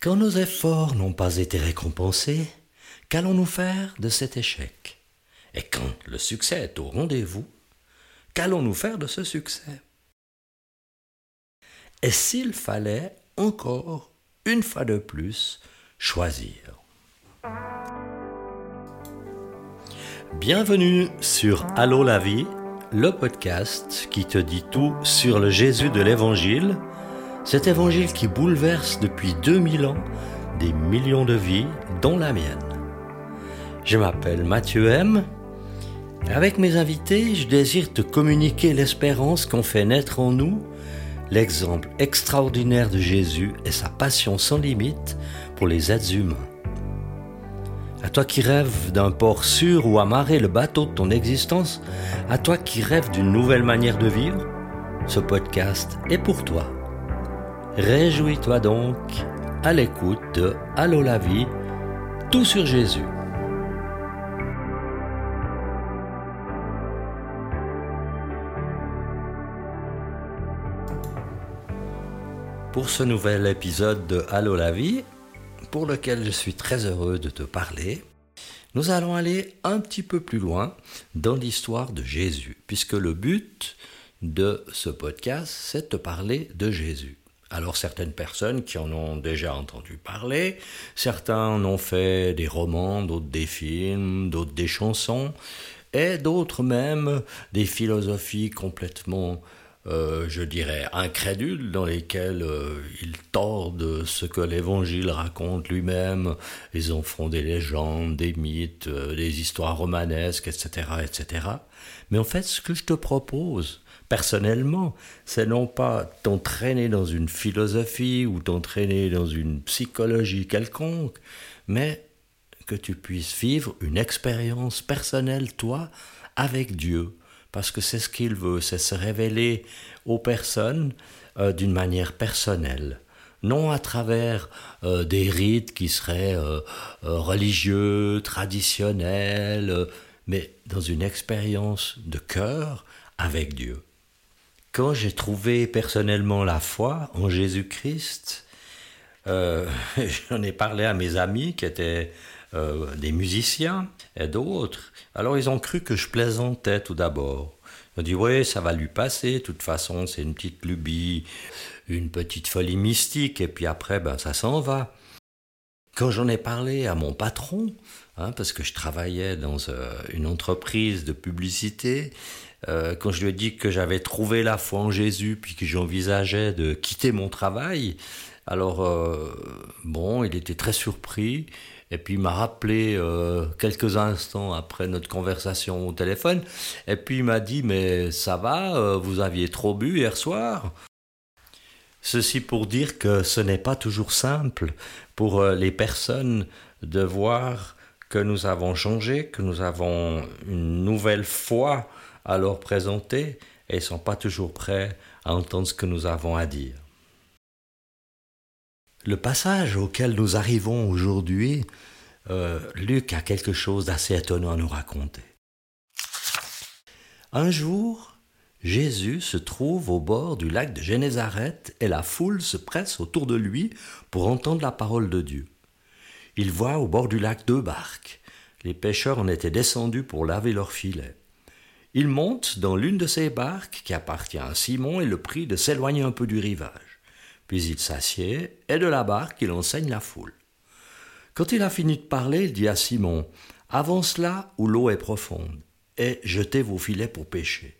Quand nos efforts n'ont pas été récompensés, qu'allons-nous faire de cet échec? Et quand le succès est au rendez-vous, qu'allons-nous faire de ce succès? Et s'il fallait encore, une fois de plus, choisir. Bienvenue sur Allô la vie, le podcast qui te dit tout sur le Jésus de l'Évangile, cet Évangile qui bouleverse depuis 2000 ans des millions de vies, dont la mienne. Je m'appelle Mathieu M. Avec mes invités, je désire te communiquer l'espérance qu'ont fait naître en nous l'exemple extraordinaire de Jésus et sa passion sans limite pour les êtres humains. À toi qui rêves d'un port sûr où amarrer le bateau de ton existence, à toi qui rêves d'une nouvelle manière de vivre, ce podcast est pour toi. Réjouis-toi donc à l'écoute de Allô la vie, tout sur Jésus. Pour ce nouvel épisode de Allô la vie, pour lequel je suis très heureux de te parler, nous allons aller un petit peu plus loin dans l'histoire de Jésus, puisque le but de ce podcast, c'est de te parler de Jésus. Alors certaines personnes qui en ont déjà entendu parler, certains en ont fait des romans, d'autres des films, d'autres des chansons, et d'autres même des philosophies complètement, euh, je dirais, incrédules, dans lesquelles euh, ils tordent ce que l'Évangile raconte lui-même, ils en font des légendes, des mythes, euh, des histoires romanesques, etc., etc. Mais en fait, ce que je te propose, personnellement, c'est non pas t'entraîner dans une philosophie ou t'entraîner dans une psychologie quelconque, mais que tu puisses vivre une expérience personnelle, toi, avec Dieu. Parce que c'est ce qu'il veut, c'est se révéler aux personnes euh, d'une manière personnelle. Non à travers euh, des rites qui seraient euh, religieux, traditionnels, mais dans une expérience de cœur avec Dieu. Quand j'ai trouvé personnellement la foi en Jésus-Christ, j'en ai parlé à mes amis qui étaient des musiciens et d'autres. Alors ils ont cru que je plaisantais tout d'abord. Ils ont dit oui, ça va lui passer, de toute façon c'est une petite lubie, une petite folie mystique, et puis après ben, ça s'en va. Quand j'en ai parlé à mon patron, hein, parce que je travaillais dans euh, une entreprise de publicité, euh, quand je lui ai dit que j'avais trouvé la foi en Jésus, puis que j'envisageais de quitter mon travail, alors euh, bon, il était très surpris. Et puis il m'a rappelé euh, quelques instants après notre conversation au téléphone. Et puis il m'a dit Mais ça va, vous aviez trop bu hier soir Ceci pour dire que ce n'est pas toujours simple pour les personnes de voir que nous avons changé, que nous avons une nouvelle foi à leur présenter et sont pas toujours prêts à entendre ce que nous avons à dire. Le passage auquel nous arrivons aujourd'hui, euh, Luc a quelque chose d'assez étonnant à nous raconter. Un jour, Jésus se trouve au bord du lac de Génézareth et la foule se presse autour de lui pour entendre la parole de Dieu. Il voit au bord du lac deux barques. Les pêcheurs en étaient descendus pour laver leurs filets. Il monte dans l'une de ces barques qui appartient à Simon et le prie de s'éloigner un peu du rivage. Puis il s'assied et de la barque il enseigne la foule. Quand il a fini de parler, il dit à Simon Avance là où l'eau est profonde et jetez vos filets pour pêcher.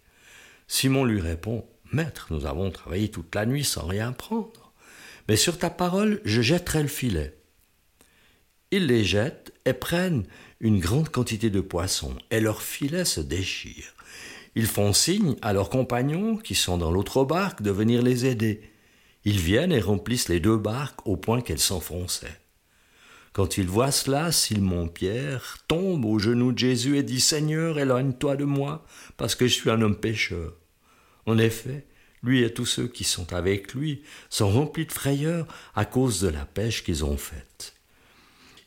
Simon lui répond Maître, nous avons travaillé toute la nuit sans rien prendre. Mais sur ta parole, je jetterai le filet. Ils les jettent et prennent une grande quantité de poissons, et leurs filets se déchirent. Ils font signe à leurs compagnons qui sont dans l'autre barque de venir les aider. Ils viennent et remplissent les deux barques au point qu'elles s'enfonçaient. Quand ils voient cela, Simon-Pierre tombe aux genoux de Jésus et dit Seigneur, éloigne-toi de moi, parce que je suis un homme pécheur. En effet, lui et tous ceux qui sont avec lui sont remplis de frayeur à cause de la pêche qu'ils ont faite.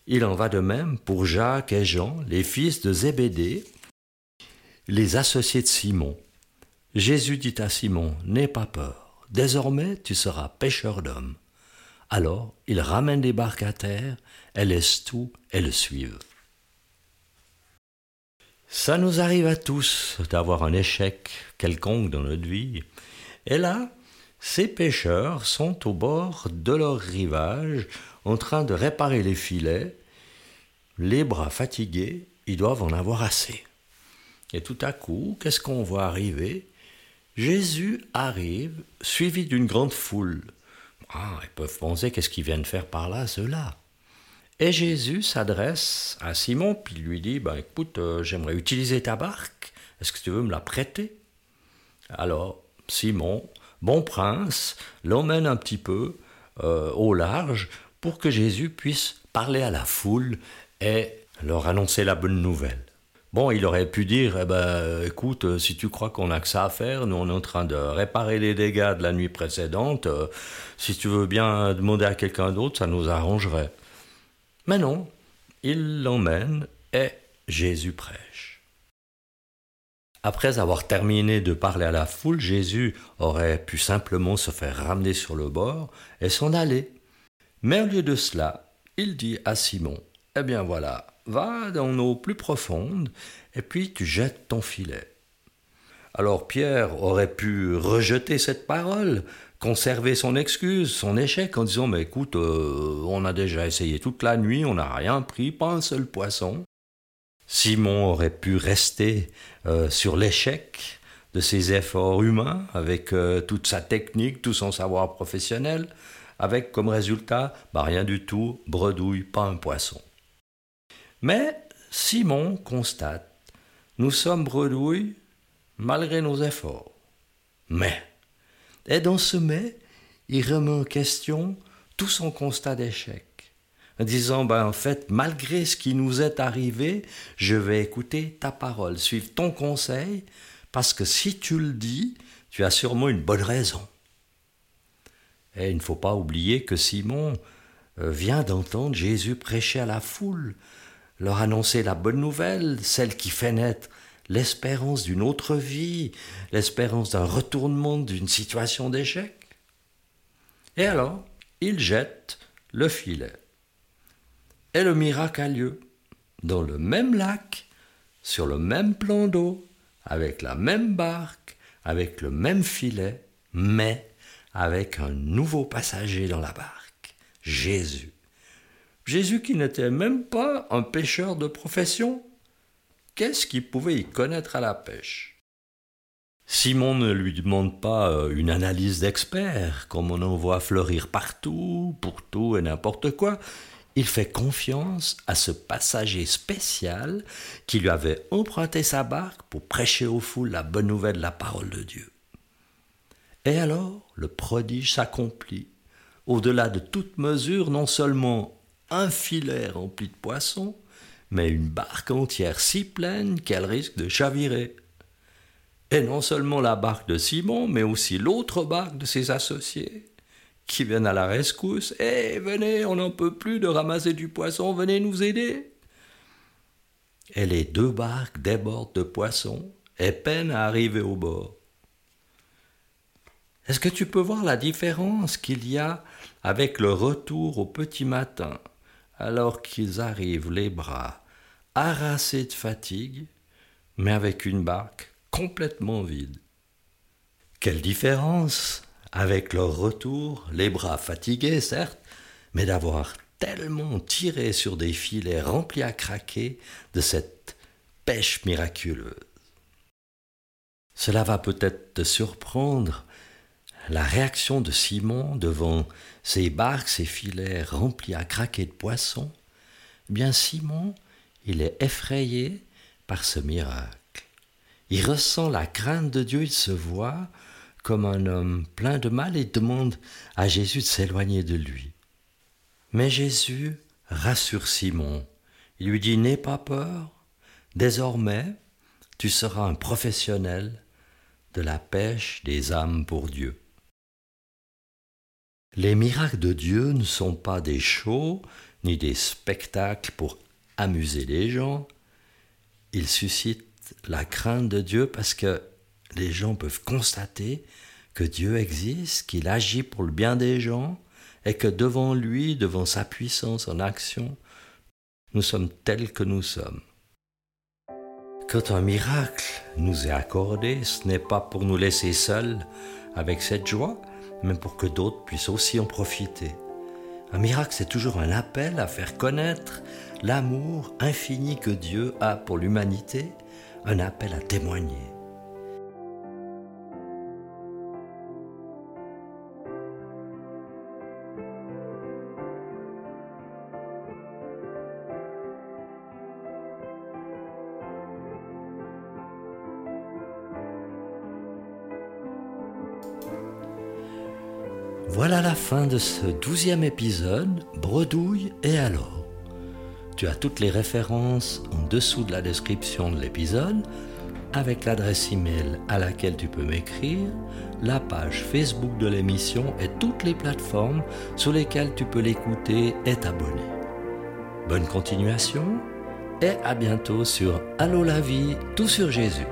Il en va de même pour Jacques et Jean, les fils de Zébédée, les associés de Simon. Jésus dit à Simon, N'aie pas peur, désormais tu seras pêcheur d'hommes. Alors, ils ramènent les barques à terre, elles laissent tout et le suivent. Ça nous arrive à tous d'avoir un échec quelconque dans notre vie. Et là, ces pêcheurs sont au bord de leur rivage en train de réparer les filets. Les bras fatigués, ils doivent en avoir assez. Et tout à coup, qu'est-ce qu'on voit arriver? Jésus arrive, suivi d'une grande foule. Ah, ils peuvent penser qu'est-ce qu'ils viennent faire par là, ceux-là? Et Jésus s'adresse à Simon, puis lui dit, ben, écoute, euh, j'aimerais utiliser ta barque, est-ce que tu veux me la prêter? Alors, Simon, bon prince, l'emmène un petit peu euh, au large pour que Jésus puisse parler à la foule et leur annoncer la bonne nouvelle. Bon, il aurait pu dire, eh ben, écoute, euh, si tu crois qu'on n'a que ça à faire, nous on est en train de réparer les dégâts de la nuit précédente, euh, si tu veux bien demander à quelqu'un d'autre, ça nous arrangerait. Mais non, il l'emmène et Jésus prêche. Après avoir terminé de parler à la foule, Jésus aurait pu simplement se faire ramener sur le bord et s'en aller. Mais au lieu de cela, il dit à Simon, Eh bien voilà, va dans l'eau plus profonde, et puis tu jettes ton filet. Alors Pierre aurait pu rejeter cette parole, conserver son excuse, son échec, en disant Mais écoute, euh, on a déjà essayé toute la nuit, on n'a rien pris, pas un seul poisson. Simon aurait pu rester euh, sur l'échec de ses efforts humains, avec euh, toute sa technique, tout son savoir professionnel, avec comme résultat, bah, rien du tout, bredouille, pas un poisson. Mais Simon constate, nous sommes bredouilles malgré nos efforts. Mais, et dans ce mais, il remet en question tout son constat d'échec, en disant, ben, en fait, malgré ce qui nous est arrivé, je vais écouter ta parole, suivre ton conseil, parce que si tu le dis, tu as sûrement une bonne raison. Et il ne faut pas oublier que Simon euh, vient d'entendre Jésus prêcher à la foule, leur annoncer la bonne nouvelle, celle qui fait naître l'espérance d'une autre vie, l'espérance d'un retournement d'une situation d'échec. Et alors, ils jettent le filet. Et le miracle a lieu dans le même lac, sur le même plan d'eau, avec la même barque, avec le même filet, mais avec un nouveau passager dans la barque, Jésus. Jésus qui n'était même pas un pêcheur de profession, qu'est-ce qu'il pouvait y connaître à la pêche? Simon ne lui demande pas euh, une analyse d'expert, comme on en voit fleurir partout, pour tout et n'importe quoi. Il fait confiance à ce passager spécial qui lui avait emprunté sa barque pour prêcher aux foules la bonne nouvelle de la parole de Dieu. Et alors, le prodige s'accomplit. Au-delà de toute mesure, non seulement un filet rempli de poissons, mais une barque entière si pleine qu'elle risque de chavirer. Et non seulement la barque de Simon, mais aussi l'autre barque de ses associés, qui viennent à la rescousse. Eh, venez, on n'en peut plus de ramasser du poisson, venez nous aider. Et les deux barques débordent de poissons et peinent à arriver au bord. Est-ce que tu peux voir la différence qu'il y a avec le retour au petit matin? Alors qu'ils arrivent les bras harassés de fatigue, mais avec une barque complètement vide. Quelle différence avec leur retour, les bras fatigués certes, mais d'avoir tellement tiré sur des filets remplis à craquer de cette pêche miraculeuse. Cela va peut-être te surprendre, la réaction de Simon devant ces barques, ces filets remplis à craquer de poissons, eh bien Simon, il est effrayé par ce miracle. Il ressent la crainte de Dieu, il se voit comme un homme plein de mal et demande à Jésus de s'éloigner de lui. Mais Jésus rassure Simon. Il lui dit N'aie pas peur, désormais tu seras un professionnel de la pêche des âmes pour Dieu. Les miracles de Dieu ne sont pas des shows ni des spectacles pour amuser les gens. Ils suscitent la crainte de Dieu parce que les gens peuvent constater que Dieu existe, qu'il agit pour le bien des gens et que devant lui, devant sa puissance en action, nous sommes tels que nous sommes. Quand un miracle nous est accordé, ce n'est pas pour nous laisser seuls avec cette joie, mais pour que d'autres puissent aussi en profiter. Un miracle, c'est toujours un appel à faire connaître l'amour infini que Dieu a pour l'humanité, un appel à témoigner. Fin de ce douzième épisode, Bredouille et alors. Tu as toutes les références en dessous de la description de l'épisode, avec l'adresse email à laquelle tu peux m'écrire, la page Facebook de l'émission et toutes les plateformes sur lesquelles tu peux l'écouter et t'abonner. Bonne continuation et à bientôt sur Allo la vie, tout sur Jésus.